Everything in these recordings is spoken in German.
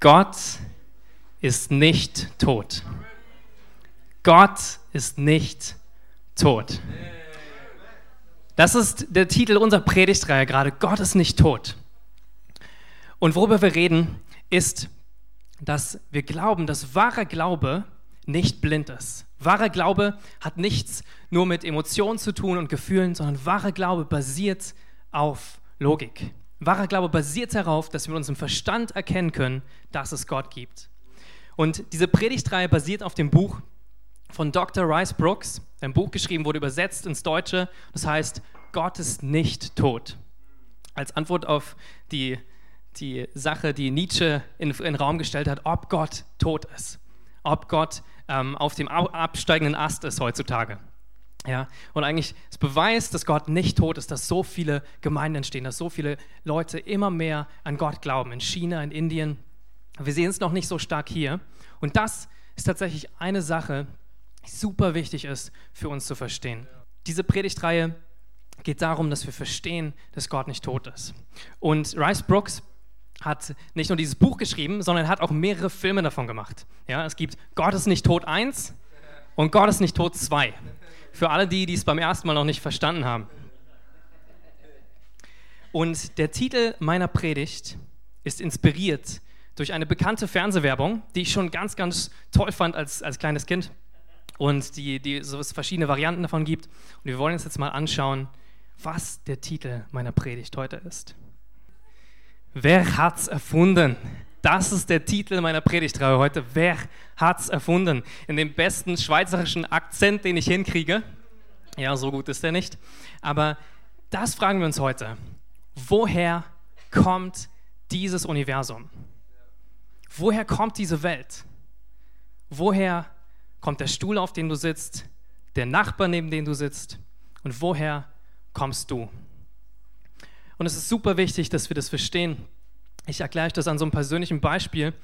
Gott ist nicht tot. Gott ist nicht tot. Das ist der Titel unserer Predigtreihe gerade. Gott ist nicht tot. Und worüber wir reden, ist, dass wir glauben, dass wahrer Glaube nicht blind ist. Wahrer Glaube hat nichts nur mit Emotionen zu tun und Gefühlen, sondern wahrer Glaube basiert auf Logik. Wahrer Glaube basiert darauf, dass wir mit unserem Verstand erkennen können, dass es Gott gibt. Und diese Predigtreihe basiert auf dem Buch von Dr. Rice Brooks. Ein Buch geschrieben wurde übersetzt ins Deutsche. Das heißt, Gott ist nicht tot. Als Antwort auf die, die Sache, die Nietzsche in, in den Raum gestellt hat, ob Gott tot ist. Ob Gott ähm, auf dem absteigenden Ast ist heutzutage. Ja, und eigentlich das Beweis, dass Gott nicht tot ist, dass so viele Gemeinden entstehen, dass so viele Leute immer mehr an Gott glauben, in China, in Indien. Wir sehen es noch nicht so stark hier. Und das ist tatsächlich eine Sache, die super wichtig ist für uns zu verstehen. Diese Predigtreihe geht darum, dass wir verstehen, dass Gott nicht tot ist. Und Rice Brooks hat nicht nur dieses Buch geschrieben, sondern hat auch mehrere Filme davon gemacht. Ja, es gibt Gott ist nicht tot 1 und Gott ist nicht tot 2. Für alle die, die es beim ersten Mal noch nicht verstanden haben. Und der Titel meiner Predigt ist inspiriert durch eine bekannte Fernsehwerbung, die ich schon ganz, ganz toll fand als, als kleines Kind und die, die so es verschiedene Varianten davon gibt. Und wir wollen uns jetzt mal anschauen, was der Titel meiner Predigt heute ist. Wer hat's erfunden? Das ist der Titel meiner Predigtreihe heute. Wer hat's erfunden? In dem besten schweizerischen Akzent, den ich hinkriege. Ja, so gut ist er nicht. Aber das fragen wir uns heute. Woher kommt dieses Universum? Woher kommt diese Welt? Woher kommt der Stuhl, auf dem du sitzt, der Nachbar, neben dem du sitzt? Und woher kommst du? Und es ist super wichtig, dass wir das verstehen. Ich erkläre euch das an so einem persönlichen Beispiel.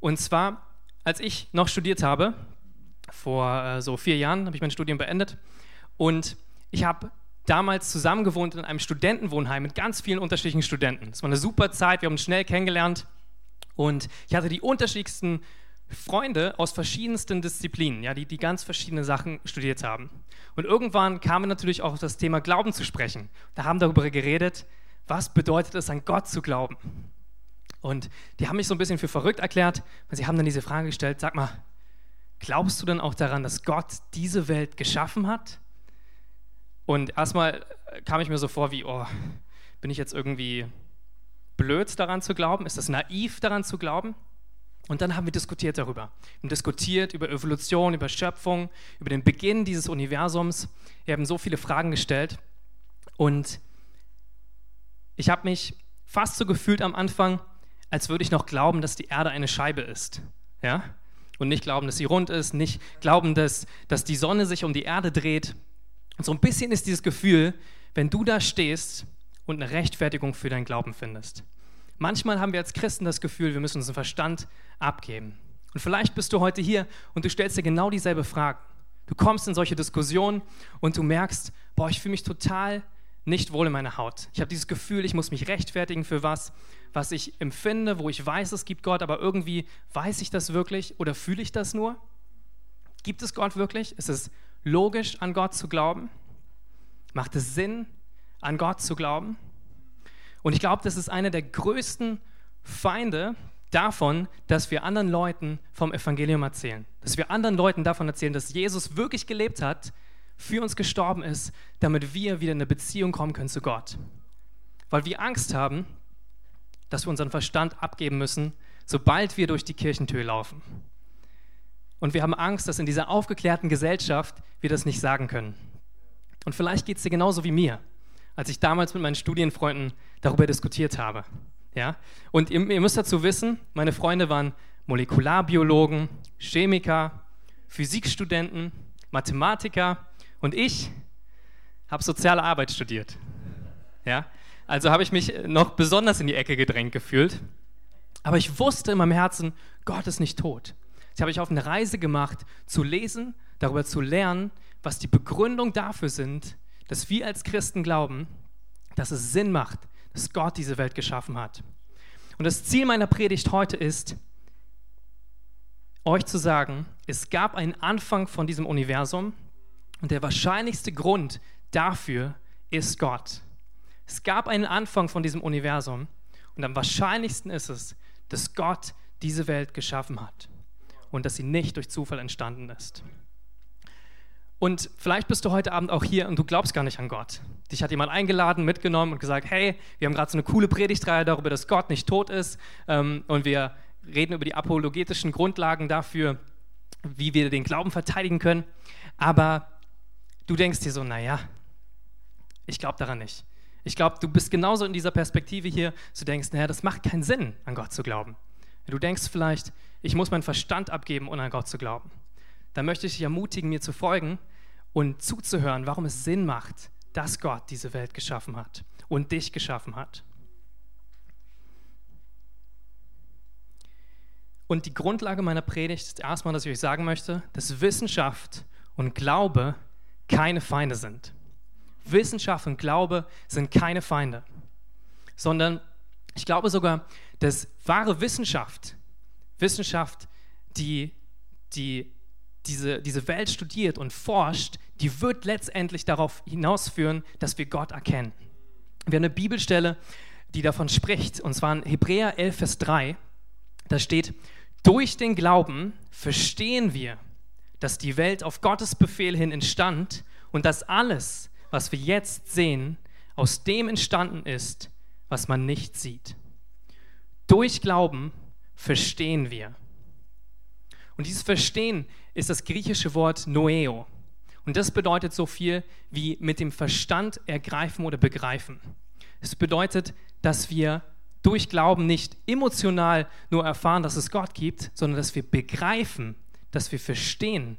Und zwar, als ich noch studiert habe, vor äh, so vier Jahren habe ich mein Studium beendet. Und ich habe damals zusammen gewohnt in einem Studentenwohnheim mit ganz vielen unterschiedlichen Studenten. Es war eine super Zeit, wir haben uns schnell kennengelernt. Und ich hatte die unterschiedlichsten Freunde aus verschiedensten Disziplinen, ja, die, die ganz verschiedene Sachen studiert haben. Und irgendwann kam natürlich auch das Thema Glauben zu sprechen. Da haben darüber geredet, was bedeutet es, an Gott zu glauben? Und die haben mich so ein bisschen für verrückt erklärt, weil sie haben dann diese Frage gestellt, sag mal, glaubst du denn auch daran, dass Gott diese Welt geschaffen hat? Und erstmal kam ich mir so vor wie, oh, bin ich jetzt irgendwie blöd daran zu glauben? Ist das naiv daran zu glauben? Und dann haben wir diskutiert darüber. Wir haben diskutiert über Evolution, über Schöpfung, über den Beginn dieses Universums. Wir haben so viele Fragen gestellt. Und ich habe mich fast so gefühlt am Anfang, als würde ich noch glauben, dass die Erde eine Scheibe ist. Ja? Und nicht glauben, dass sie rund ist, nicht glauben, dass, dass die Sonne sich um die Erde dreht. Und so ein bisschen ist dieses Gefühl, wenn du da stehst und eine Rechtfertigung für deinen Glauben findest. Manchmal haben wir als Christen das Gefühl, wir müssen unseren Verstand abgeben. Und vielleicht bist du heute hier und du stellst dir genau dieselbe Frage. Du kommst in solche Diskussionen und du merkst, boah, ich fühle mich total nicht wohl in meiner Haut. Ich habe dieses Gefühl, ich muss mich rechtfertigen für was, was ich empfinde, wo ich weiß, es gibt Gott, aber irgendwie weiß ich das wirklich oder fühle ich das nur? Gibt es Gott wirklich? Ist es logisch, an Gott zu glauben? Macht es Sinn, an Gott zu glauben? Und ich glaube, das ist einer der größten Feinde davon, dass wir anderen Leuten vom Evangelium erzählen. Dass wir anderen Leuten davon erzählen, dass Jesus wirklich gelebt hat für uns gestorben ist, damit wir wieder in eine Beziehung kommen können zu Gott. Weil wir Angst haben, dass wir unseren Verstand abgeben müssen, sobald wir durch die Kirchentür laufen. Und wir haben Angst, dass in dieser aufgeklärten Gesellschaft wir das nicht sagen können. Und vielleicht geht es dir genauso wie mir, als ich damals mit meinen Studienfreunden darüber diskutiert habe. Ja? Und ihr, ihr müsst dazu wissen, meine Freunde waren Molekularbiologen, Chemiker, Physikstudenten, Mathematiker und ich habe soziale Arbeit studiert. Ja? Also habe ich mich noch besonders in die Ecke gedrängt gefühlt. Aber ich wusste in meinem Herzen, Gott ist nicht tot. Ich habe mich auf eine Reise gemacht, zu lesen, darüber zu lernen, was die Begründung dafür sind, dass wir als Christen glauben, dass es Sinn macht, dass Gott diese Welt geschaffen hat. Und das Ziel meiner Predigt heute ist, euch zu sagen, es gab einen Anfang von diesem Universum und der wahrscheinlichste Grund dafür ist Gott. Es gab einen Anfang von diesem Universum und am wahrscheinlichsten ist es, dass Gott diese Welt geschaffen hat und dass sie nicht durch Zufall entstanden ist. Und vielleicht bist du heute Abend auch hier und du glaubst gar nicht an Gott. Dich hat jemand eingeladen, mitgenommen und gesagt, hey, wir haben gerade so eine coole Predigtreihe darüber, dass Gott nicht tot ist ähm, und wir reden über die apologetischen Grundlagen dafür, wie wir den Glauben verteidigen können. Aber du denkst dir so, naja, ich glaube daran nicht. Ich glaube, du bist genauso in dieser Perspektive hier, du denkst, naja, das macht keinen Sinn, an Gott zu glauben. Du denkst vielleicht, ich muss meinen Verstand abgeben, um an Gott zu glauben. Dann möchte ich dich ermutigen, mir zu folgen und zuzuhören, warum es Sinn macht, dass Gott diese Welt geschaffen hat und dich geschaffen hat. Und die Grundlage meiner Predigt ist erstmal, dass ich euch sagen möchte, dass Wissenschaft und Glaube keine Feinde sind. Wissenschaft und Glaube sind keine Feinde, sondern ich glaube sogar, dass wahre Wissenschaft, Wissenschaft, die, die diese, diese Welt studiert und forscht, die wird letztendlich darauf hinausführen, dass wir Gott erkennen. Wir haben eine Bibelstelle, die davon spricht, und zwar in Hebräer 11, Vers 3. Da steht, durch den Glauben verstehen wir, dass die Welt auf Gottes Befehl hin entstand und dass alles, was wir jetzt sehen, aus dem entstanden ist, was man nicht sieht. Durch Glauben verstehen wir. Und dieses Verstehen ist das griechische Wort Noeo. Und das bedeutet so viel wie mit dem Verstand ergreifen oder begreifen. Es bedeutet, dass wir durch Glauben nicht emotional nur erfahren, dass es Gott gibt, sondern dass wir begreifen, dass wir verstehen,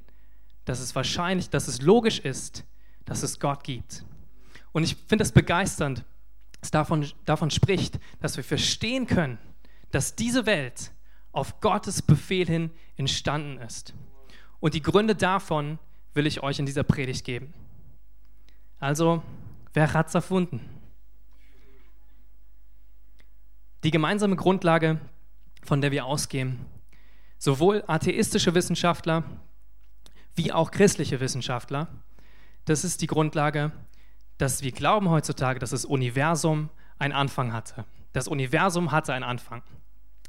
dass es wahrscheinlich, dass es logisch ist, dass es Gott gibt. Und ich finde es begeisternd, dass davon, davon spricht, dass wir verstehen können, dass diese Welt auf Gottes Befehl hin entstanden ist. Und die Gründe davon will ich euch in dieser Predigt geben. Also, wer hat's erfunden? Die gemeinsame Grundlage, von der wir ausgehen, sowohl atheistische Wissenschaftler wie auch christliche Wissenschaftler, das ist die Grundlage, dass wir glauben heutzutage, dass das Universum einen Anfang hatte. Das Universum hatte einen Anfang.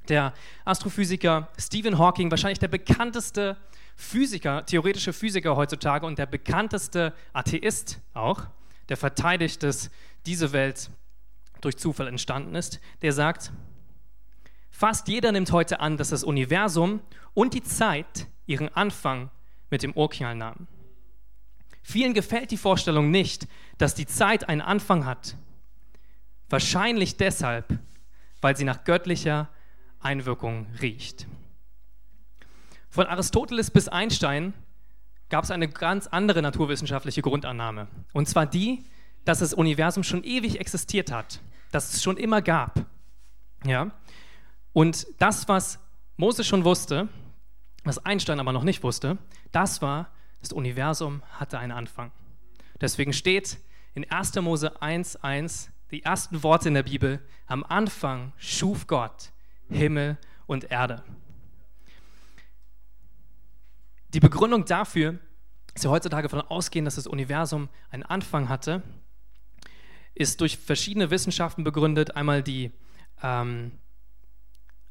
Der Astrophysiker Stephen Hawking, wahrscheinlich der bekannteste Physiker, theoretische Physiker heutzutage und der bekannteste Atheist auch, der verteidigt, dass diese Welt durch Zufall entstanden ist, der sagt, fast jeder nimmt heute an, dass das Universum und die Zeit ihren Anfang mit dem Urknall nahmen. Vielen gefällt die Vorstellung nicht, dass die Zeit einen Anfang hat. Wahrscheinlich deshalb, weil sie nach göttlicher Einwirkung riecht. Von Aristoteles bis Einstein gab es eine ganz andere naturwissenschaftliche Grundannahme. Und zwar die, dass das Universum schon ewig existiert hat, dass es schon immer gab. Ja? Und das, was Moses schon wusste, was Einstein aber noch nicht wusste, das war, das Universum hatte einen Anfang. Deswegen steht in 1. Mose 1,1 die ersten Worte in der Bibel: Am Anfang schuf Gott Himmel und Erde. Die Begründung dafür, dass wir heutzutage davon ausgehen, dass das Universum einen Anfang hatte, ist durch verschiedene Wissenschaften begründet. Einmal die, ähm,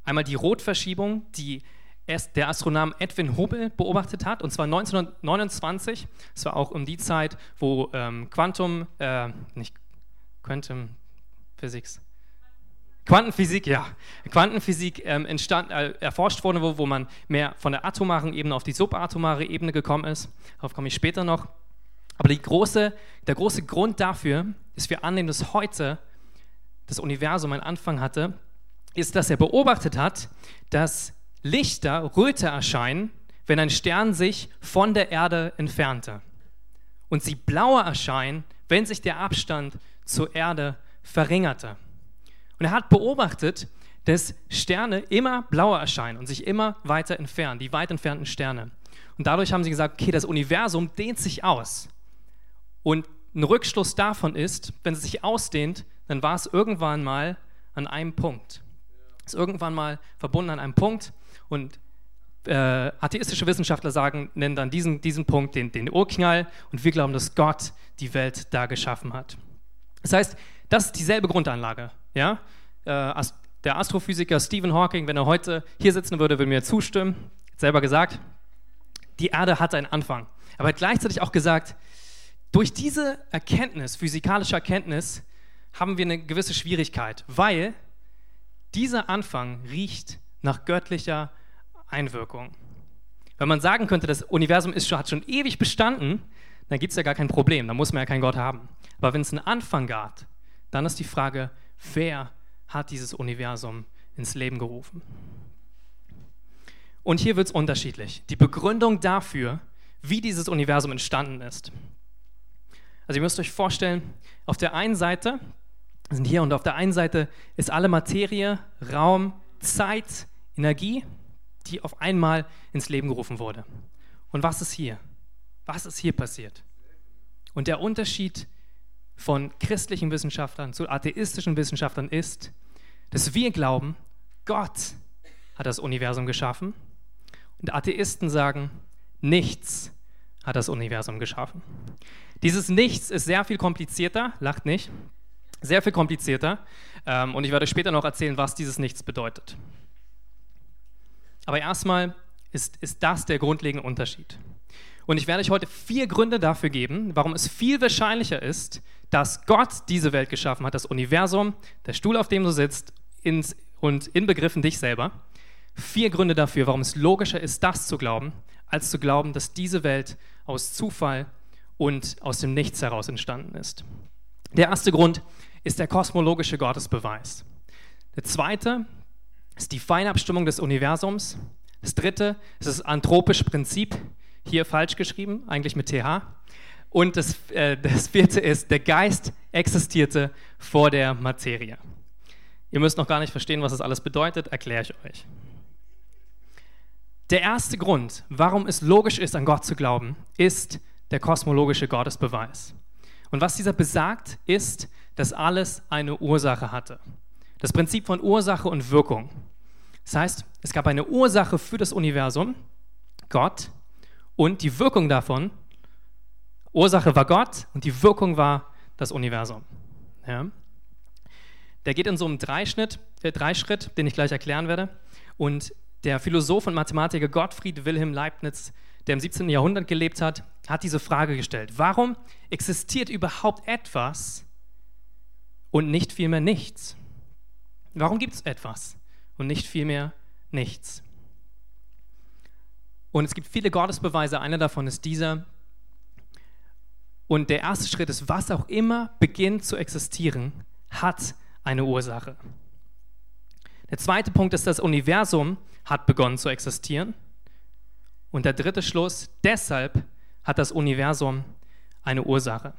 einmal die Rotverschiebung, die der Astronom Edwin Hubble beobachtet hat, und zwar 1929. Das war auch um die Zeit, wo ähm, Quantum, äh, nicht Quantum Physics, Quantenphysik, ja. Quantenphysik ähm, entstand, äh, erforscht wurde, wo, wo man mehr von der atomaren Ebene auf die subatomare Ebene gekommen ist. Darauf komme ich später noch. Aber große, der große Grund dafür, dass wir annehmen, dass heute das Universum einen Anfang hatte, ist, dass er beobachtet hat, dass Lichter Röte erscheinen, wenn ein Stern sich von der Erde entfernte. Und sie blauer erscheinen, wenn sich der Abstand zur Erde verringerte. Und er hat beobachtet, dass Sterne immer blauer erscheinen und sich immer weiter entfernen, die weit entfernten Sterne. Und dadurch haben sie gesagt, okay, das Universum dehnt sich aus. Und ein Rückschluss davon ist, wenn es sich ausdehnt, dann war es irgendwann mal an einem Punkt. Ist irgendwann mal verbunden an einem Punkt und äh, atheistische Wissenschaftler sagen, nennen dann diesen, diesen Punkt den, den Urknall und wir glauben, dass Gott die Welt da geschaffen hat. Das heißt, das ist dieselbe Grundanlage. Ja? Äh, der Astrophysiker Stephen Hawking, wenn er heute hier sitzen würde, würde mir zustimmen. Hat selber gesagt, die Erde hat einen Anfang. Aber er hat gleichzeitig auch gesagt, durch diese Erkenntnis, physikalische Erkenntnis, haben wir eine gewisse Schwierigkeit, weil dieser Anfang riecht nach göttlicher Einwirkung. Wenn man sagen könnte, das Universum ist, hat schon ewig bestanden, dann gibt es ja gar kein Problem, dann muss man ja keinen Gott haben. Aber wenn es einen Anfang gab, dann ist die Frage, wer hat dieses Universum ins Leben gerufen? Und hier wird es unterschiedlich. Die Begründung dafür, wie dieses Universum entstanden ist. Also ihr müsst euch vorstellen, auf der einen Seite sind hier und auf der einen Seite ist alle Materie, Raum, Zeit, Energie, die auf einmal ins Leben gerufen wurde. Und was ist hier? Was ist hier passiert? Und der Unterschied von christlichen Wissenschaftlern zu atheistischen Wissenschaftlern ist, dass wir glauben, Gott hat das Universum geschaffen und Atheisten sagen, nichts hat das Universum geschaffen. Dieses Nichts ist sehr viel komplizierter, lacht nicht, sehr viel komplizierter ähm, und ich werde später noch erzählen, was dieses Nichts bedeutet. Aber erstmal ist, ist das der grundlegende Unterschied. Und ich werde euch heute vier Gründe dafür geben, warum es viel wahrscheinlicher ist, dass Gott diese Welt geschaffen hat, das Universum, der Stuhl, auf dem du sitzt ins, und inbegriffen dich selber. Vier Gründe dafür, warum es logischer ist, das zu glauben, als zu glauben, dass diese Welt aus Zufall und aus dem Nichts heraus entstanden ist. Der erste Grund ist der kosmologische Gottesbeweis. Der zweite ist die Feinabstimmung des Universums. Das dritte ist das anthropische Prinzip, hier falsch geschrieben, eigentlich mit TH. Und das, äh, das vierte ist, der Geist existierte vor der Materie. Ihr müsst noch gar nicht verstehen, was das alles bedeutet, erkläre ich euch. Der erste Grund, warum es logisch ist, an Gott zu glauben, ist der kosmologische Gottesbeweis. Und was dieser besagt, ist, dass alles eine Ursache hatte. Das Prinzip von Ursache und Wirkung. Das heißt, es gab eine Ursache für das Universum, Gott, und die Wirkung davon, Ursache war Gott und die Wirkung war das Universum. Ja? Der geht in so einem Dreischnitt, äh, Dreischritt, den ich gleich erklären werde. Und der Philosoph und Mathematiker Gottfried Wilhelm Leibniz, der im 17. Jahrhundert gelebt hat, hat diese Frage gestellt. Warum existiert überhaupt etwas und nicht vielmehr nichts? Warum gibt es etwas und nicht vielmehr nichts? Und es gibt viele Gottesbeweise, einer davon ist dieser. Und der erste Schritt ist, was auch immer beginnt zu existieren, hat eine Ursache. Der zweite Punkt ist, das Universum hat begonnen zu existieren. Und der dritte Schluss, deshalb hat das Universum eine Ursache.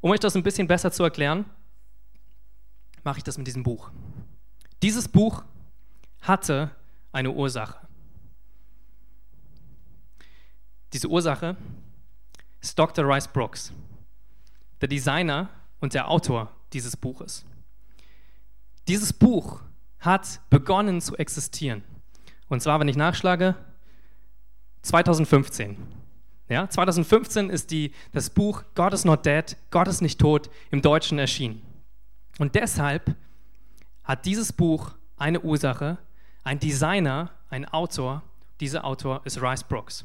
Um euch das ein bisschen besser zu erklären, mache ich das mit diesem Buch. Dieses Buch hatte eine Ursache. Diese Ursache ist Dr. Rice Brooks, der Designer und der Autor dieses Buches. Dieses Buch hat begonnen zu existieren. Und zwar, wenn ich nachschlage, 2015. Ja, 2015 ist die, das Buch God is not dead, Gott ist nicht tot im Deutschen erschienen. Und deshalb hat dieses Buch eine Ursache, ein Designer, ein Autor. Dieser Autor ist Rice Brooks.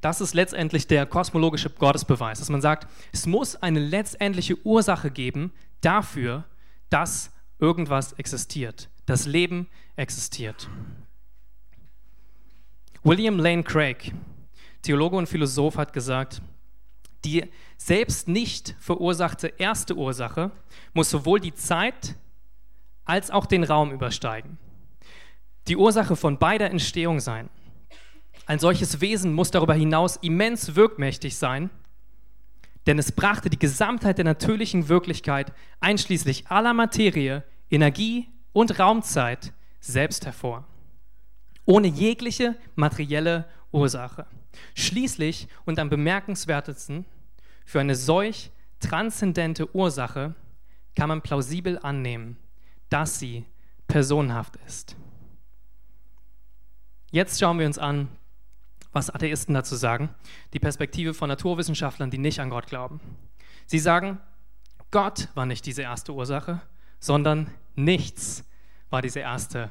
Das ist letztendlich der kosmologische Gottesbeweis, dass man sagt, es muss eine letztendliche Ursache geben dafür, dass irgendwas existiert, das Leben existiert. William Lane Craig, Theologe und Philosoph, hat gesagt, die selbst nicht verursachte erste Ursache muss sowohl die Zeit als auch den Raum übersteigen. Die Ursache von beider Entstehung sein. Ein solches Wesen muss darüber hinaus immens wirkmächtig sein, denn es brachte die Gesamtheit der natürlichen Wirklichkeit, einschließlich aller Materie, Energie und Raumzeit, selbst hervor. Ohne jegliche materielle Ursache. Schließlich und am bemerkenswertesten, für eine solch transzendente Ursache kann man plausibel annehmen, dass sie personenhaft ist. Jetzt schauen wir uns an, was Atheisten dazu sagen, die Perspektive von Naturwissenschaftlern, die nicht an Gott glauben. Sie sagen, Gott war nicht diese erste Ursache, sondern nichts war diese erste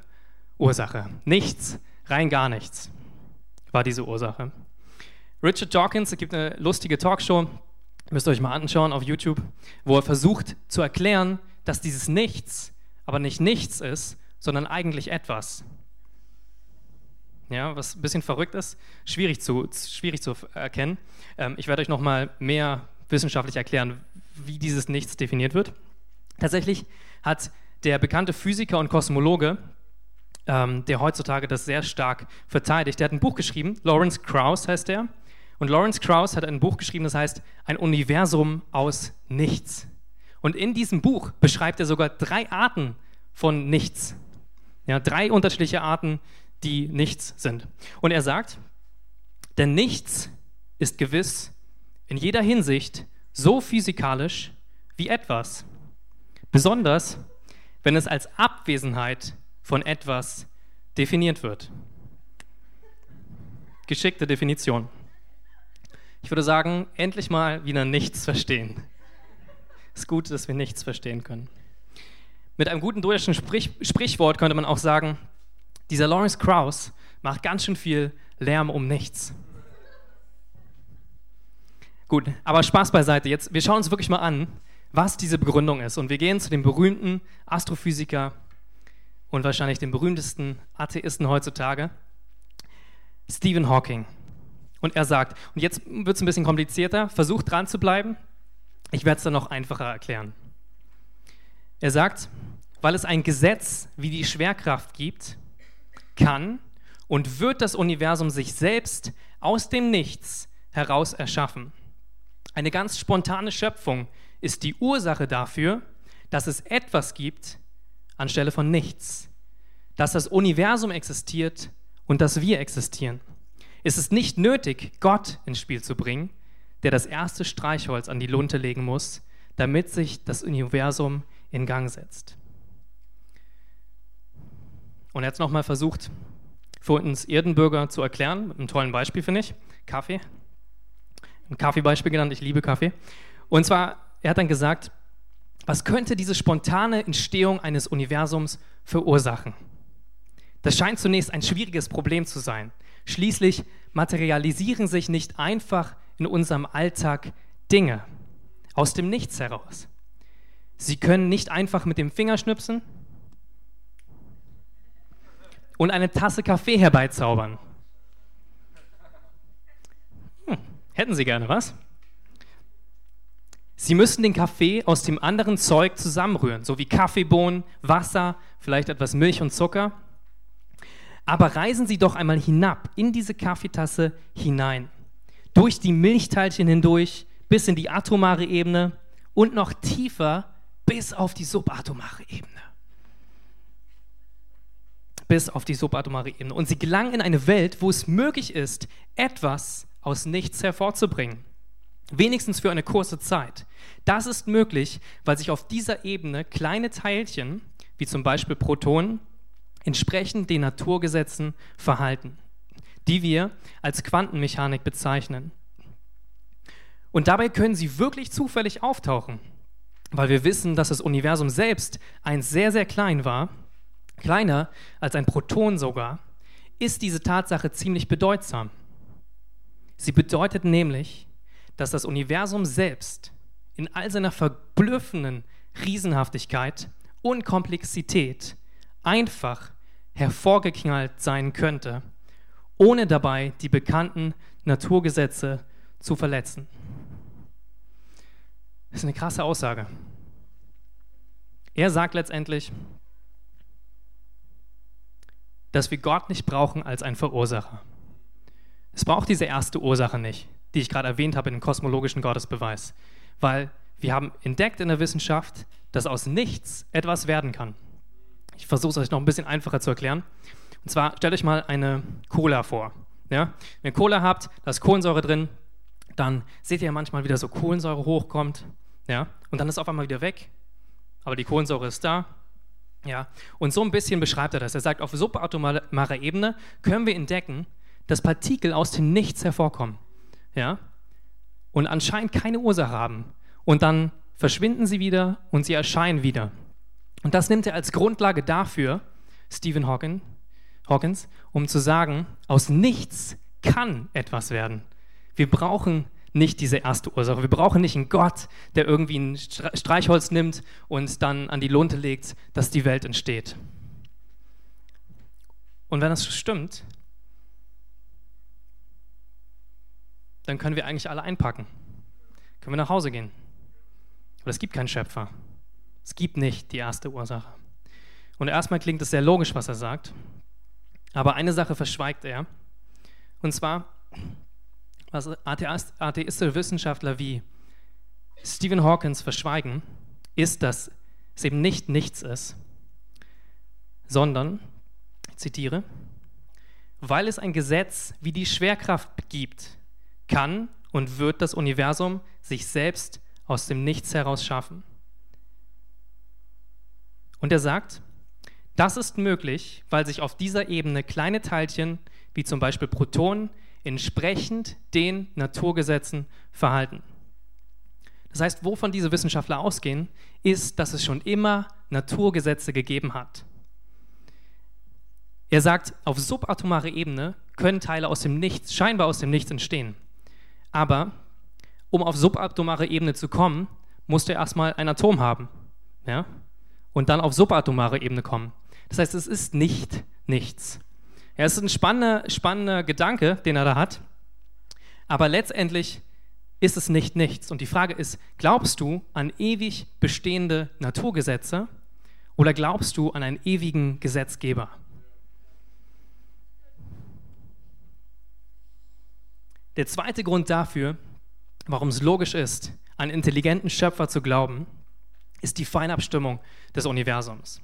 Ursache. Nichts, rein gar nichts war diese Ursache. Richard Dawkins, es gibt eine lustige Talkshow, müsst ihr euch mal anschauen auf YouTube, wo er versucht zu erklären, dass dieses Nichts aber nicht nichts ist, sondern eigentlich etwas. Ja, was ein bisschen verrückt ist, schwierig zu, schwierig zu erkennen. Ähm, ich werde euch nochmal mehr wissenschaftlich erklären, wie dieses Nichts definiert wird. Tatsächlich hat der bekannte Physiker und Kosmologe, ähm, der heutzutage das sehr stark verteidigt, der hat ein Buch geschrieben, Lawrence Krauss heißt er. Und Lawrence Krauss hat ein Buch geschrieben, das heißt Ein Universum aus Nichts. Und in diesem Buch beschreibt er sogar drei Arten von Nichts. Ja, drei unterschiedliche Arten, die nichts sind. Und er sagt, denn nichts ist gewiss in jeder Hinsicht so physikalisch wie etwas. Besonders, wenn es als Abwesenheit von etwas definiert wird. Geschickte Definition. Ich würde sagen, endlich mal wieder nichts verstehen. Ist gut, dass wir nichts verstehen können. Mit einem guten deutschen Sprich Sprichwort könnte man auch sagen, dieser Lawrence Krauss macht ganz schön viel Lärm um nichts. Gut, aber Spaß beiseite. Jetzt, wir schauen uns wirklich mal an, was diese Begründung ist. Und wir gehen zu dem berühmten Astrophysiker und wahrscheinlich dem berühmtesten Atheisten heutzutage, Stephen Hawking. Und er sagt, und jetzt wird es ein bisschen komplizierter, versucht dran zu bleiben. Ich werde es dann noch einfacher erklären. Er sagt, weil es ein Gesetz wie die Schwerkraft gibt, kann und wird das Universum sich selbst aus dem Nichts heraus erschaffen. Eine ganz spontane Schöpfung ist die Ursache dafür, dass es etwas gibt anstelle von nichts, dass das Universum existiert und dass wir existieren. Es ist nicht nötig, Gott ins Spiel zu bringen, der das erste Streichholz an die Lunte legen muss, damit sich das Universum in Gang setzt. Und er hat es nochmal versucht, für uns Erdenbürger zu erklären, mit einem tollen Beispiel, finde ich. Kaffee. Ein Kaffeebeispiel genannt, ich liebe Kaffee. Und zwar, er hat dann gesagt, was könnte diese spontane Entstehung eines Universums verursachen? Das scheint zunächst ein schwieriges Problem zu sein. Schließlich materialisieren sich nicht einfach in unserem Alltag Dinge aus dem Nichts heraus. Sie können nicht einfach mit dem Finger schnipsen und eine Tasse Kaffee herbeizaubern. Hm, hätten Sie gerne was? Sie müssen den Kaffee aus dem anderen Zeug zusammenrühren, so wie Kaffeebohnen, Wasser, vielleicht etwas Milch und Zucker. Aber reisen Sie doch einmal hinab in diese Kaffeetasse hinein, durch die Milchteilchen hindurch bis in die atomare Ebene und noch tiefer bis auf die subatomare Ebene bis auf die subatomare Ebene. Und sie gelangen in eine Welt, wo es möglich ist, etwas aus nichts hervorzubringen. Wenigstens für eine kurze Zeit. Das ist möglich, weil sich auf dieser Ebene kleine Teilchen, wie zum Beispiel Protonen, entsprechend den Naturgesetzen verhalten, die wir als Quantenmechanik bezeichnen. Und dabei können sie wirklich zufällig auftauchen, weil wir wissen, dass das Universum selbst ein sehr, sehr klein war kleiner als ein Proton sogar, ist diese Tatsache ziemlich bedeutsam. Sie bedeutet nämlich, dass das Universum selbst in all seiner verblüffenden Riesenhaftigkeit und Komplexität einfach hervorgeknallt sein könnte, ohne dabei die bekannten Naturgesetze zu verletzen. Das ist eine krasse Aussage. Er sagt letztendlich, dass wir Gott nicht brauchen als einen Verursacher. Es braucht diese erste Ursache nicht, die ich gerade erwähnt habe in dem kosmologischen Gottesbeweis, weil wir haben entdeckt in der Wissenschaft, dass aus nichts etwas werden kann. Ich versuche es euch noch ein bisschen einfacher zu erklären. Und zwar stellt euch mal eine Cola vor. Ja? Wenn ihr Cola habt, da ist Kohlensäure drin, dann seht ihr manchmal wieder so Kohlensäure hochkommt, ja? und dann ist auf einmal wieder weg, aber die Kohlensäure ist da Ja, und so ein bisschen beschreibt er das. Er sagt, auf subatomarer Ebene können wir entdecken, dass Partikel aus dem Nichts hervorkommen. Ja, und anscheinend keine Ursache haben. Und dann verschwinden sie wieder und sie erscheinen wieder. Und das nimmt er als Grundlage dafür, Stephen Hawking, Hawkins, um zu sagen, aus nichts kann etwas werden. Wir brauchen nicht diese erste Ursache. Wir brauchen nicht einen Gott, der irgendwie ein Streichholz nimmt und dann an die Lunte legt, dass die Welt entsteht. Und wenn das stimmt, dann können wir eigentlich alle einpacken. Können wir nach Hause gehen. Aber es gibt keinen Schöpfer. Es gibt nicht die erste Ursache. Und erstmal klingt es sehr logisch, was er sagt. Aber eine Sache verschweigt er. Und zwar, was atheistische Wissenschaftler wie Stephen Hawkins verschweigen, ist, dass es eben nicht nichts ist, sondern, ich zitiere, weil es ein Gesetz wie die Schwerkraft gibt, kann und wird das Universum sich selbst aus dem Nichts heraus schaffen. Und er sagt, das ist möglich, weil sich auf dieser Ebene kleine Teilchen, wie zum Beispiel Protonen, entsprechend den Naturgesetzen verhalten. Das heißt, wovon diese Wissenschaftler ausgehen, ist, dass es schon immer Naturgesetze gegeben hat. Er sagt, auf subatomare Ebene können Teile aus dem Nichts, scheinbar aus dem Nichts entstehen. Aber um auf subatomare Ebene zu kommen, musst du erstmal ein Atom haben. Ja? Und dann auf subatomare Ebene kommen. Das heißt, es ist nicht nichts. Ja, es ist ein spannender, spannender Gedanke, den er da hat. Aber letztendlich ist es nicht nichts. Und die Frage ist, glaubst du an ewig bestehende Naturgesetze oder glaubst du an einen ewigen Gesetzgeber? Der zweite Grund dafür, warum es logisch ist, an intelligenten Schöpfer zu glauben, ist die Feinabstimmung des Universums.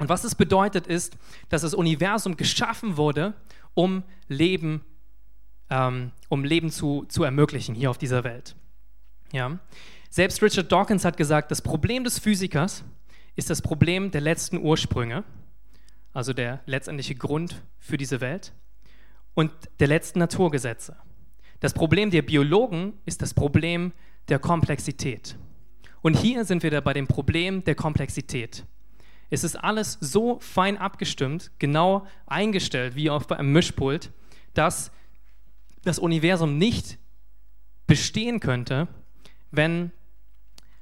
Und was es bedeutet, ist, dass das Universum geschaffen wurde, um Leben, ähm, um Leben zu, zu ermöglichen hier auf dieser Welt. Ja? Selbst Richard Dawkins hat gesagt, das Problem des Physikers ist das Problem der letzten Ursprünge, also der letztendliche Grund für diese Welt, und der letzten Naturgesetze. Das Problem der Biologen ist das Problem der Komplexität. Und hier sind wir da bei dem Problem der Komplexität. Es ist alles so fein abgestimmt, genau eingestellt wie auf einem Mischpult, dass das Universum nicht bestehen könnte, wenn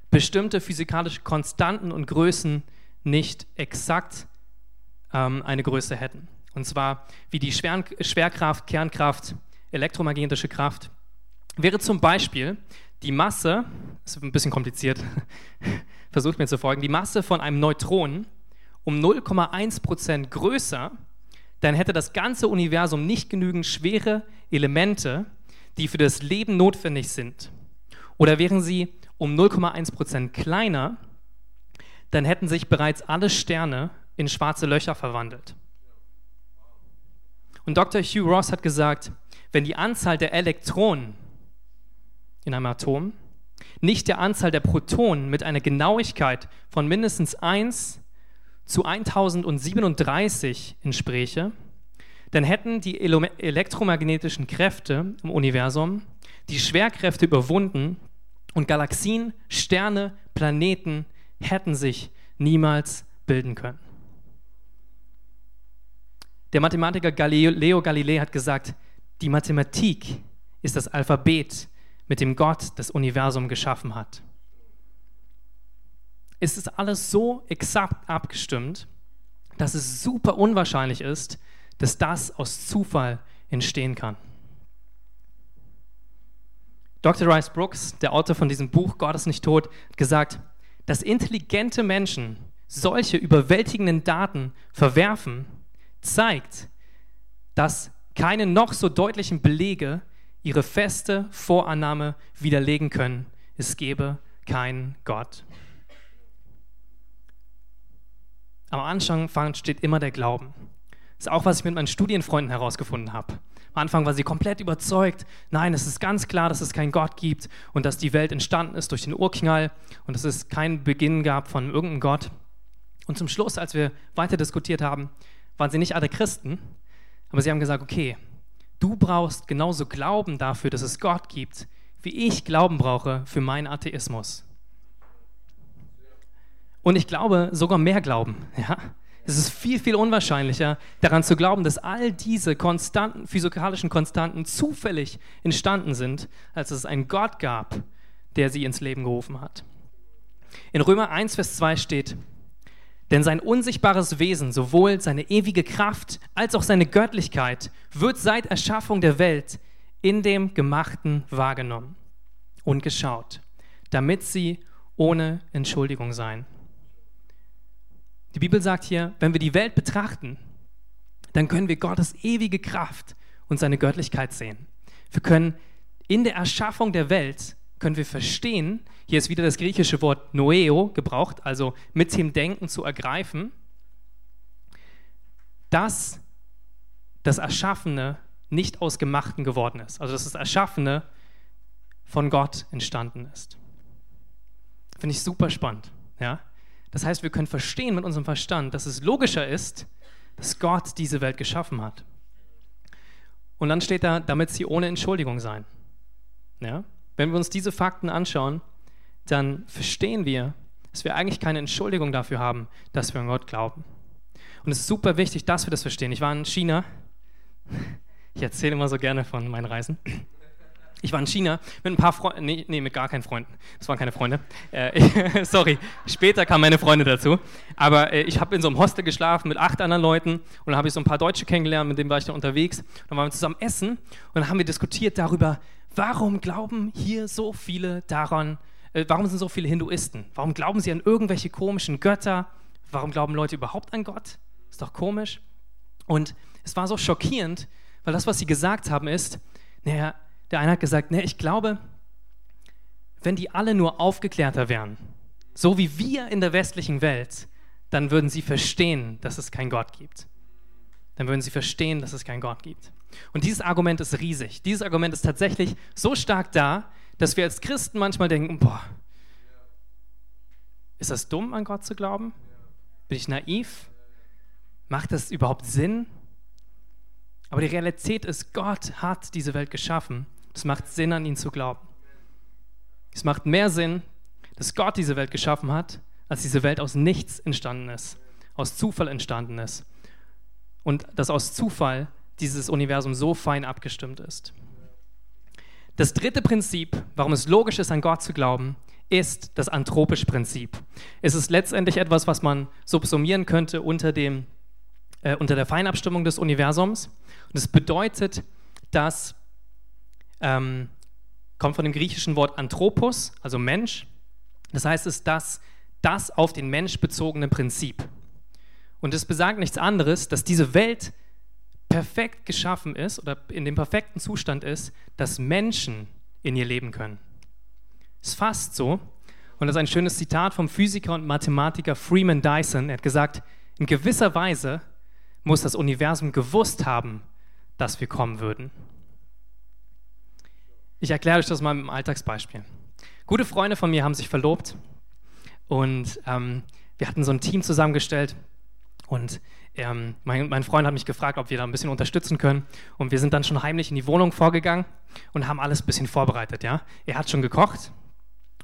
bestimmte physikalische Konstanten und Größen nicht exakt ähm, eine Größe hätten. Und zwar wie die Schwer Schwerkraft, Kernkraft, elektromagnetische Kraft, wäre zum Beispiel die Masse, ist ein bisschen kompliziert, versucht mir zu folgen, die Masse von einem Neutron um 0,1% größer, dann hätte das ganze Universum nicht genügend schwere Elemente, die für das Leben notwendig sind. Oder wären sie um 0,1% kleiner, dann hätten sich bereits alle Sterne in schwarze Löcher verwandelt. Und Dr. Hugh Ross hat gesagt, wenn die Anzahl der Elektronen in einem Atom nicht der Anzahl der Protonen mit einer Genauigkeit von mindestens 1 zu 1037 entspräche, dann hätten die elektromagnetischen Kräfte im Universum die Schwerkräfte überwunden und Galaxien, Sterne, Planeten hätten sich niemals bilden können. Der Mathematiker Galileo Galilei hat gesagt, die Mathematik ist das Alphabet, mit dem Gott das Universum geschaffen hat. Es ist alles so exakt abgestimmt, dass es super unwahrscheinlich ist, dass das aus Zufall entstehen kann. Dr. Rice Brooks, der Autor von diesem Buch Gott ist nicht tot, hat gesagt, dass intelligente Menschen solche überwältigenden Daten verwerfen, zeigt, dass keine noch so deutlichen Belege ihre feste Vorannahme widerlegen können, es gebe keinen Gott. Am Anfang steht immer der Glauben. Das ist auch, was ich mit meinen Studienfreunden herausgefunden habe. Am Anfang war sie komplett überzeugt, nein, es ist ganz klar, dass es keinen Gott gibt und dass die Welt entstanden ist durch den Urknall und dass es keinen Beginn gab von irgendeinem Gott. Und zum Schluss, als wir weiter diskutiert haben, waren sie nicht alle Christen, aber sie haben gesagt, okay, du brauchst genauso Glauben dafür, dass es Gott gibt, wie ich Glauben brauche für meinen Atheismus. Und ich glaube sogar mehr Glauben. Ja? Es ist viel, viel unwahrscheinlicher, daran zu glauben, dass all diese konstanten, physikalischen Konstanten zufällig entstanden sind, als dass es einen Gott gab, der sie ins Leben gerufen hat. In Römer 1, Vers 2 steht, denn sein unsichtbares Wesen, sowohl seine ewige Kraft als auch seine Göttlichkeit, wird seit Erschaffung der Welt in dem Gemachten wahrgenommen und geschaut, damit sie ohne Entschuldigung seien. Die Bibel sagt hier, wenn wir die Welt betrachten, dann können wir Gottes ewige Kraft und seine Göttlichkeit sehen. Wir können in der Erschaffung der Welt können wir verstehen, hier ist wieder das griechische Wort noeo gebraucht, also mit dem Denken zu ergreifen, dass das Erschaffene nicht aus Gemachten geworden ist. Also dass das Erschaffene von Gott entstanden ist. Finde ich super spannend. Ja? Das heißt, wir können verstehen mit unserem Verstand, dass es logischer ist, dass Gott diese Welt geschaffen hat. Und dann steht da, damit sie ohne Entschuldigung sein. Ja? Wenn wir uns diese Fakten anschauen, dann verstehen wir, dass wir eigentlich keine Entschuldigung dafür haben, dass wir an Gott glauben. Und es ist super wichtig, dass wir das verstehen. Ich war in China. Ich erzähle immer so gerne von meinen Reisen. Ich war in China mit ein paar Freunden, nee, nee, mit gar keinen Freunden. Das waren keine Freunde. Äh, sorry, später kamen meine Freunde dazu. Aber äh, ich habe in so einem Hostel geschlafen mit acht anderen Leuten und dann habe ich so ein paar Deutsche kennengelernt, mit denen war ich dann unterwegs. Dann waren wir zusammen essen und dann haben wir diskutiert darüber, warum glauben hier so viele daran, warum sind so viele Hinduisten? Warum glauben sie an irgendwelche komischen Götter? Warum glauben Leute überhaupt an Gott? Ist doch komisch. Und es war so schockierend, weil das, was sie gesagt haben, ist, naja, der eine hat gesagt, nee, ich glaube, wenn die alle nur aufgeklärter wären, so wie wir in der westlichen Welt, dann würden sie verstehen, dass es keinen Gott gibt. Dann würden sie verstehen, dass es keinen Gott gibt. Und dieses Argument ist riesig. Dieses Argument ist tatsächlich so stark da, dass wir als Christen manchmal denken, boah, ist das dumm, an Gott zu glauben? Bin ich naiv? Macht das überhaupt Sinn? Aber die Realität ist, Gott hat diese Welt geschaffen es macht Sinn, an ihn zu glauben. Es macht mehr Sinn, dass Gott diese Welt geschaffen hat, als diese Welt aus nichts entstanden ist, aus Zufall entstanden ist. Und dass aus Zufall dieses Universum so fein abgestimmt ist. Das dritte Prinzip, warum es logisch ist, an Gott zu glauben, ist das anthropische Prinzip. Es ist letztendlich etwas, was man subsumieren könnte unter, dem, äh, unter der Feinabstimmung des Universums. Und es bedeutet, dass ähm, kommt von dem griechischen Wort Anthropos, also Mensch. Das heißt, es ist das, das auf den Mensch bezogene Prinzip. Und es besagt nichts anderes, dass diese Welt perfekt geschaffen ist oder in dem perfekten Zustand ist, dass Menschen in ihr leben können. Ist fast so. Und das ist ein schönes Zitat vom Physiker und Mathematiker Freeman Dyson. Er hat gesagt, in gewisser Weise muss das Universum gewusst haben, dass wir kommen würden. Ich erkläre euch das mal mit einem Alltagsbeispiel. Gute Freunde von mir haben sich verlobt und ähm, wir hatten so ein Team zusammengestellt und ähm, mein, mein, Freund hat mich gefragt, ob wir da ein bisschen unterstützen können. Und wir sind dann schon heimlich in die Wohnung vorgegangen und haben alles ein bisschen vorbereitet. Ja? Er hat schon gekocht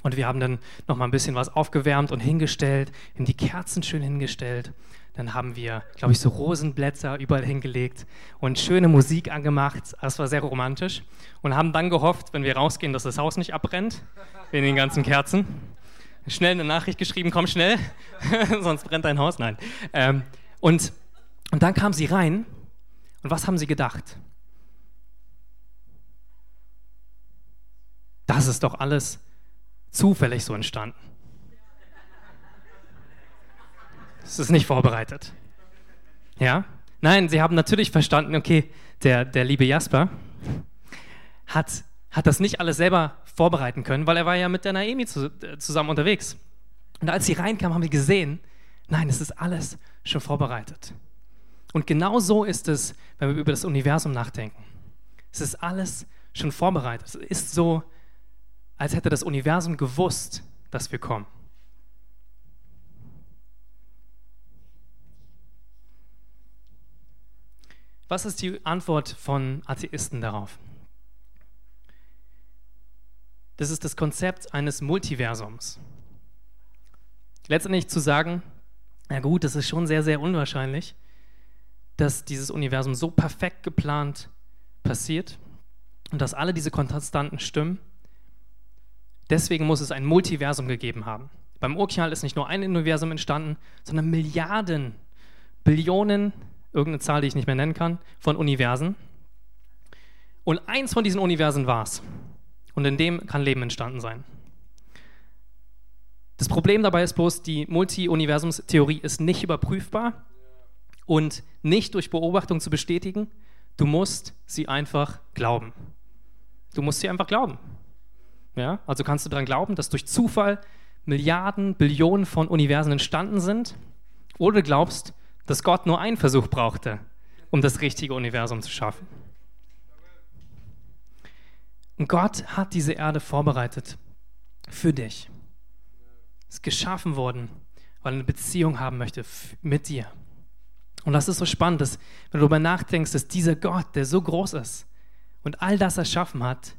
und wir haben dann noch mal ein bisschen was aufgewärmt und hingestellt, in die Kerzen schön hingestellt. Dann haben wir, glaube ich, so Rosenblätter überall hingelegt und schöne Musik angemacht. Das war sehr romantisch. Und haben dann gehofft, wenn wir rausgehen, dass das Haus nicht abbrennt, wegen den ganzen Kerzen. Schnell eine Nachricht geschrieben, komm schnell, sonst brennt dein Haus. Nein. Ähm, und, und dann kam sie rein und was haben sie gedacht? Das ist doch alles zufällig so entstanden. Es ist nicht vorbereitet. Ja? Nein, sie haben natürlich verstanden, okay, der, der liebe Jasper hat, hat das nicht alles selber vorbereiten können, weil er war ja mit der Naomi zu, äh, zusammen unterwegs. Und als sie reinkamen, haben sie gesehen, Nein, es ist alles schon vorbereitet. Und genau so ist es, wenn wir über das Universum nachdenken. Es ist alles schon vorbereitet. Es ist so, als hätte das Universum gewusst, dass wir kommen. Was ist die Antwort von Atheisten darauf? Das ist das Konzept eines Multiversums. Letztendlich zu sagen, na gut, das ist schon sehr, sehr unwahrscheinlich, dass dieses Universum so perfekt geplant passiert und dass alle diese Konstanten stimmen. Deswegen muss es ein Multiversum gegeben haben. Beim Urknall ist nicht nur ein Universum entstanden, sondern Milliarden, Billionen, irgendeine Zahl, die ich nicht mehr nennen kann, von Universen. Und eins von diesen Universen war es. Und in dem kann Leben entstanden sein. Das Problem dabei ist bloß, die Multi-Universums-Theorie ist nicht überprüfbar und nicht durch Beobachtung zu bestätigen. Du musst sie einfach glauben. Du musst sie einfach glauben. Ja? Also kannst du daran glauben, dass durch Zufall Milliarden, Billionen von Universen entstanden sind? Oder du glaubst, dass Gott nur einen Versuch brauchte, um das richtige Universum zu schaffen? Und Gott hat diese Erde vorbereitet für dich. Ist geschaffen worden, weil er eine Beziehung haben möchte mit dir. Und das ist so spannend, dass, wenn du darüber nachdenkst, dass dieser Gott, der so groß ist und all das erschaffen hat,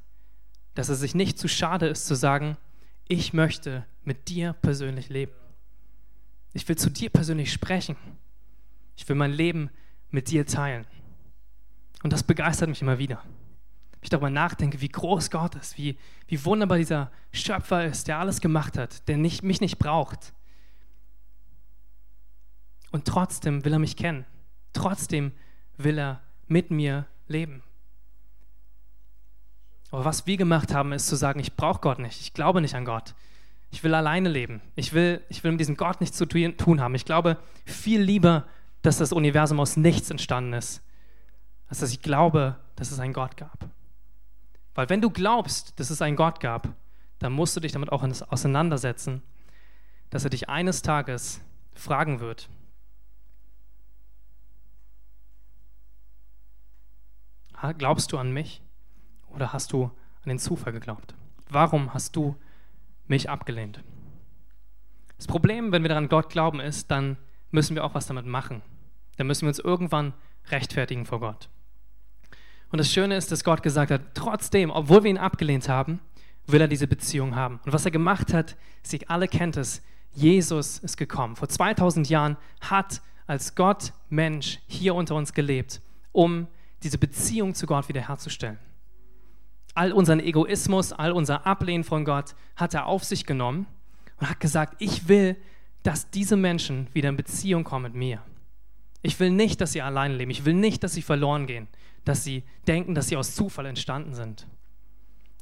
dass er sich nicht zu schade ist zu sagen, ich möchte mit dir persönlich leben. Ich will zu dir persönlich sprechen. Ich will mein Leben mit dir teilen. Und das begeistert mich immer wieder. Ich darüber nachdenke, wie groß Gott ist, wie, wie wunderbar dieser Schöpfer ist, der alles gemacht hat, der nicht, mich nicht braucht. Und trotzdem will er mich kennen. Trotzdem will er mit mir leben. Aber was wir gemacht haben, ist zu sagen, ich brauche Gott nicht, ich glaube nicht an Gott. Ich will alleine leben. Ich will, ich will mit diesem Gott nichts zu tun haben. Ich glaube viel lieber, dass das Universum aus nichts entstanden ist, als dass ich glaube, dass es einen Gott gab. Weil wenn du glaubst, dass es einen Gott gab, dann musst du dich damit auch auseinandersetzen, dass er dich eines Tages fragen wird, glaubst du an mich oder hast du an den Zufall geglaubt? Warum hast du mich abgelehnt? Das Problem, wenn wir daran Gott glauben, ist, dann müssen wir auch was damit machen. Dann müssen wir uns irgendwann rechtfertigen vor Gott. Und das Schöne ist, dass Gott gesagt hat, trotzdem, obwohl wir ihn abgelehnt haben, will er diese Beziehung haben. Und was er gemacht hat, Sie alle kennt es, Jesus ist gekommen. Vor 2000 Jahren hat als Gott Mensch hier unter uns gelebt, um diese Beziehung zu Gott wiederherzustellen. All unseren Egoismus, all unser Ablehnen von Gott hat er auf sich genommen und hat gesagt, ich will, dass diese Menschen wieder in Beziehung kommen mit mir. Ich will nicht, dass sie allein leben. Ich will nicht, dass sie verloren gehen, dass sie denken, dass sie aus Zufall entstanden sind.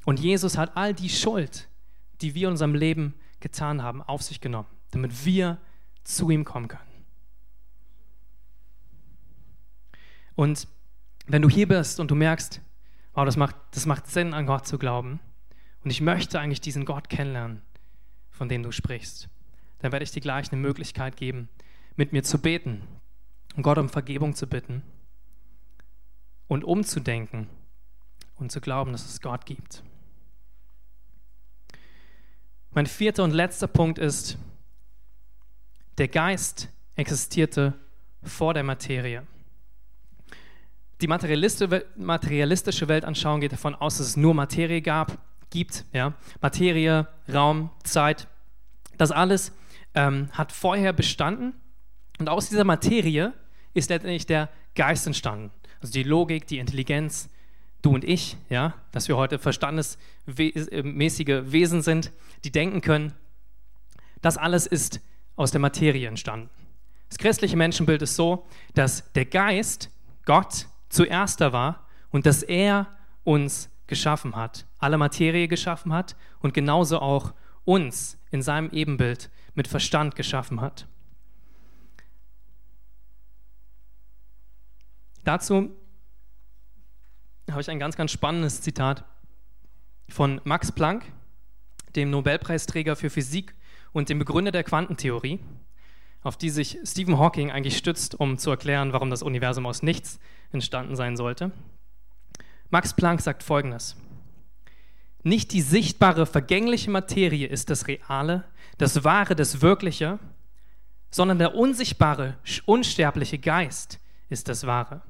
Und Jesus hat all die Schuld, die wir in unserem Leben getan haben, auf sich genommen, damit wir zu ihm kommen können. Und wenn du hier bist und du merkst, wow, das macht, das macht Sinn, an Gott zu glauben, und ich möchte eigentlich diesen Gott kennenlernen, von dem du sprichst, dann werde ich dir gleich eine Möglichkeit geben, mit mir zu beten und Gott um Vergebung zu bitten und umzudenken und zu glauben, dass es Gott gibt. Mein vierter und letzter Punkt ist, der Geist existierte vor der Materie. Die materialistische Weltanschauung geht davon aus, dass es nur Materie gab, gibt. Ja? Materie, Raum, Zeit, das alles ähm, hat vorher bestanden. Und aus dieser Materie ist letztendlich der Geist entstanden. Also die Logik, die Intelligenz, du und ich, ja, dass wir heute verstandesmäßige Wesen sind, die denken können. Das alles ist aus der Materie entstanden. Das christliche Menschenbild ist so, dass der Geist, Gott, zuerst da war und dass er uns geschaffen hat, alle Materie geschaffen hat und genauso auch uns in seinem Ebenbild mit Verstand geschaffen hat. Dazu habe ich ein ganz, ganz spannendes Zitat von Max Planck, dem Nobelpreisträger für Physik und dem Begründer der Quantentheorie auf die sich Stephen Hawking eigentlich stützt, um zu erklären, warum das Universum aus nichts entstanden sein sollte. Max Planck sagt Folgendes. Nicht die sichtbare, vergängliche Materie ist das Reale, das Wahre, das Wirkliche, sondern der unsichtbare, unsterbliche Geist ist das Wahre.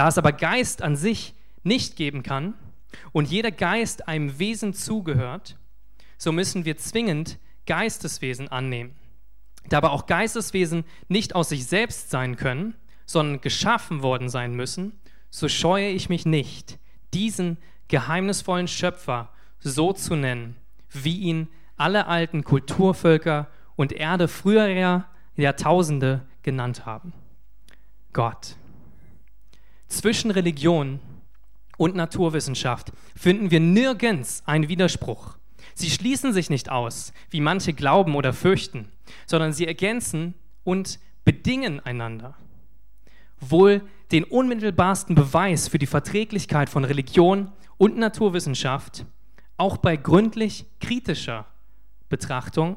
Da es aber Geist an sich nicht geben kann und jeder Geist einem Wesen zugehört, so müssen wir zwingend Geisteswesen annehmen. Da aber auch Geisteswesen nicht aus sich selbst sein können, sondern geschaffen worden sein müssen, so scheue ich mich nicht, diesen geheimnisvollen Schöpfer so zu nennen, wie ihn alle alten Kulturvölker und Erde früherer Jahrtausende genannt haben. Gott. Zwischen Religion und Naturwissenschaft finden wir nirgends einen Widerspruch. Sie schließen sich nicht aus, wie manche glauben oder fürchten, sondern sie ergänzen und bedingen einander. Wohl den unmittelbarsten Beweis für die Verträglichkeit von Religion und Naturwissenschaft, auch bei gründlich kritischer Betrachtung,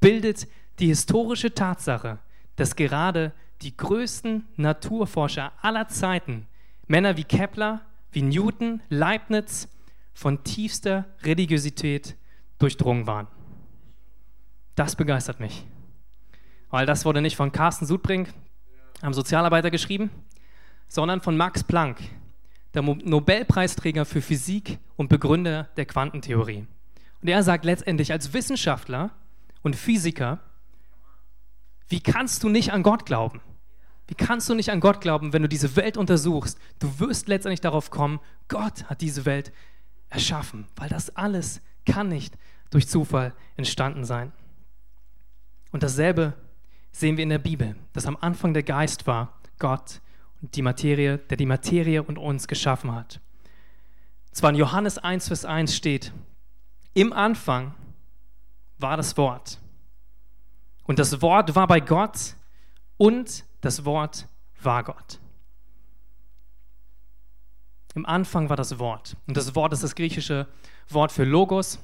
bildet die historische Tatsache, dass gerade die größten Naturforscher aller Zeiten, Männer wie Kepler, wie Newton, Leibniz, von tiefster Religiosität durchdrungen waren. Das begeistert mich. Weil das wurde nicht von Carsten Sudbrink, einem Sozialarbeiter, geschrieben, sondern von Max Planck, der Nobelpreisträger für Physik und Begründer der Quantentheorie. Und er sagt letztendlich als Wissenschaftler und Physiker, wie kannst du nicht an Gott glauben? Wie kannst du nicht an Gott glauben, wenn du diese Welt untersuchst? Du wirst letztendlich darauf kommen, Gott hat diese Welt erschaffen, weil das alles kann nicht durch Zufall entstanden sein. Und dasselbe sehen wir in der Bibel, dass am Anfang der Geist war, Gott und die Materie, der die Materie und uns geschaffen hat. Zwar in Johannes 1, Vers 1 steht, im Anfang war das Wort. Und das Wort war bei Gott und das Wort war Gott. Im Anfang war das Wort. Und das Wort ist das griechische Wort für Logos,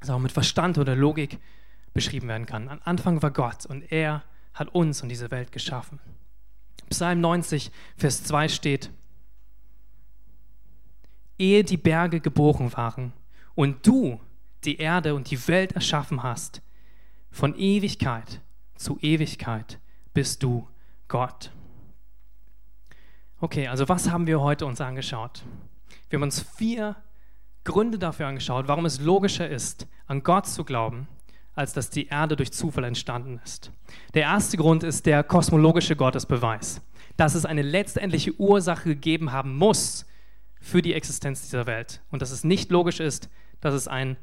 das auch mit Verstand oder Logik beschrieben werden kann. Am Anfang war Gott und er hat uns und diese Welt geschaffen. Psalm 90, Vers 2 steht, ehe die Berge geboren waren und du die Erde und die Welt erschaffen hast, von Ewigkeit zu Ewigkeit bist du Gott. Okay, also was haben wir heute uns angeschaut? Wir haben uns vier Gründe dafür angeschaut, warum es logischer ist, an Gott zu glauben, als dass die Erde durch Zufall entstanden ist. Der erste Grund ist der kosmologische Gottesbeweis, dass es eine letztendliche Ursache gegeben haben muss für die Existenz dieser Welt und dass es nicht logisch ist, dass es ein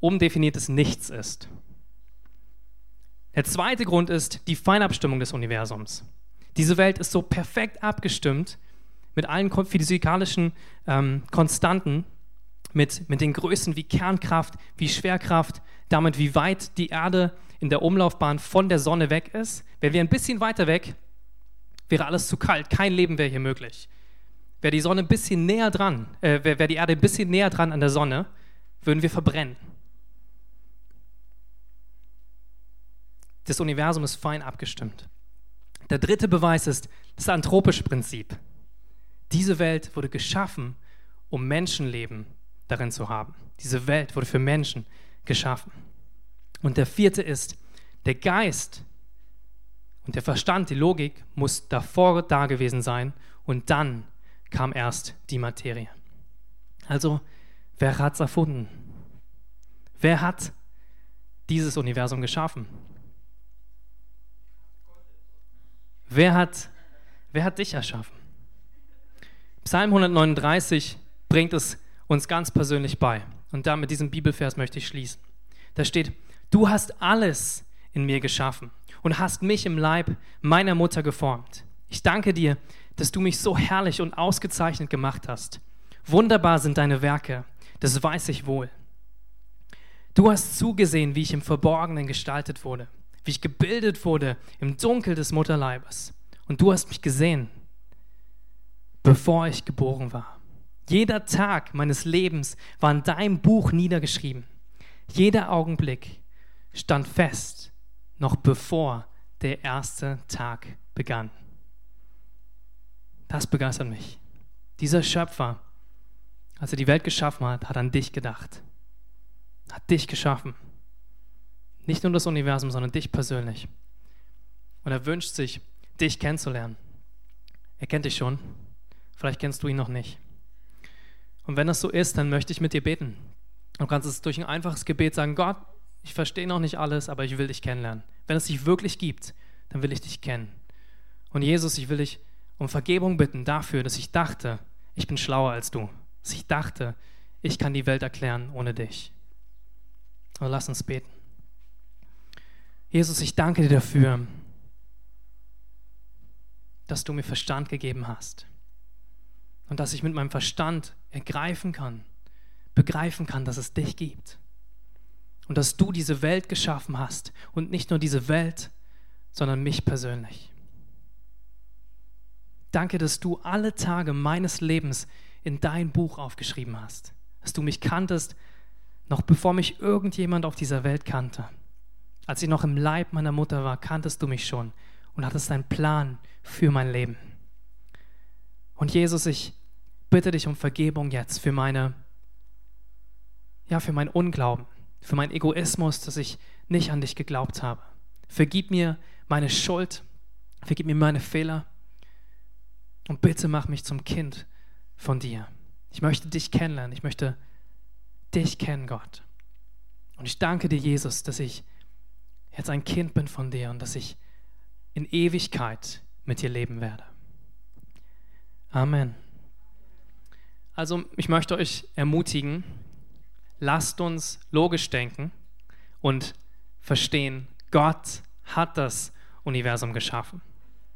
umdefiniertes Nichts ist. Der zweite Grund ist die Feinabstimmung des Universums. Diese Welt ist so perfekt abgestimmt mit allen physikalischen ähm, Konstanten, mit, mit den Größen wie Kernkraft, wie Schwerkraft, damit wie weit die Erde in der Umlaufbahn von der Sonne weg ist. Wären wir ein bisschen weiter weg, wäre alles zu kalt, kein Leben wäre hier möglich. Wäre die Sonne ein bisschen näher dran, äh, wäre wär die Erde ein bisschen näher dran an der Sonne, würden wir verbrennen. Das Universum ist fein abgestimmt. Der dritte Beweis ist das anthropische Prinzip. Diese Welt wurde geschaffen, um Menschenleben darin zu haben. Diese Welt wurde für Menschen geschaffen. Und der vierte ist, der Geist und der Verstand, die Logik muss davor da gewesen sein und dann kam erst die Materie. Also, wer hat es erfunden? Wer hat dieses Universum geschaffen? Wer hat, wer hat dich erschaffen? Psalm 139 bringt es uns ganz persönlich bei. Und da mit diesem Bibelvers möchte ich schließen. Da steht, du hast alles in mir geschaffen und hast mich im Leib meiner Mutter geformt. Ich danke dir, dass du mich so herrlich und ausgezeichnet gemacht hast. Wunderbar sind deine Werke, das weiß ich wohl. Du hast zugesehen, wie ich im Verborgenen gestaltet wurde wie ich gebildet wurde im Dunkel des Mutterleibes. Und du hast mich gesehen, bevor ich geboren war. Jeder Tag meines Lebens war in deinem Buch niedergeschrieben. Jeder Augenblick stand fest, noch bevor der erste Tag begann. Das begeistert mich. Dieser Schöpfer, als er die Welt geschaffen hat, hat an dich gedacht. Hat dich geschaffen. Nicht nur das Universum, sondern dich persönlich. Und er wünscht sich, dich kennenzulernen. Er kennt dich schon Vielleicht kennst du ihn noch nicht. Und wenn das so ist, dann möchte ich mit dir beten. Du kannst es durch ein einfaches Gebet sagen, Gott, ich verstehe noch nicht alles, aber ich will dich kennenlernen. Wenn es dich wirklich gibt, dann will ich dich kennen. Und Jesus, ich will dich um Vergebung bitten dafür, dass ich dachte, ich bin schlauer als du. Dass ich dachte, ich kann die Welt erklären ohne dich. Und lass uns beten. Jesus, ich danke dir dafür, dass du mir Verstand gegeben hast und dass ich mit meinem Verstand ergreifen kann, begreifen kann, dass es dich gibt und dass du diese Welt geschaffen hast und nicht nur diese Welt, sondern mich persönlich. Danke, dass du alle Tage meines Lebens in dein Buch aufgeschrieben hast, dass du mich kanntest, noch bevor mich irgendjemand auf dieser Welt kannte. Als ich noch im Leib meiner Mutter war, kanntest du mich schon und hattest einen Plan für mein Leben. Und Jesus, ich bitte dich um Vergebung jetzt für meine, ja, für mein Unglauben, für meinen Egoismus, dass ich nicht an dich geglaubt habe. Vergib mir meine Schuld, vergib mir meine Fehler und bitte mach mich zum Kind von dir. Ich möchte dich kennenlernen, ich möchte dich kennen, Gott. Und ich danke dir, Jesus, dass ich jetzt ein Kind bin von dir und dass ich in Ewigkeit mit dir leben werde. Amen. Also ich möchte euch ermutigen, lasst uns logisch denken und verstehen, Gott hat das Universum geschaffen.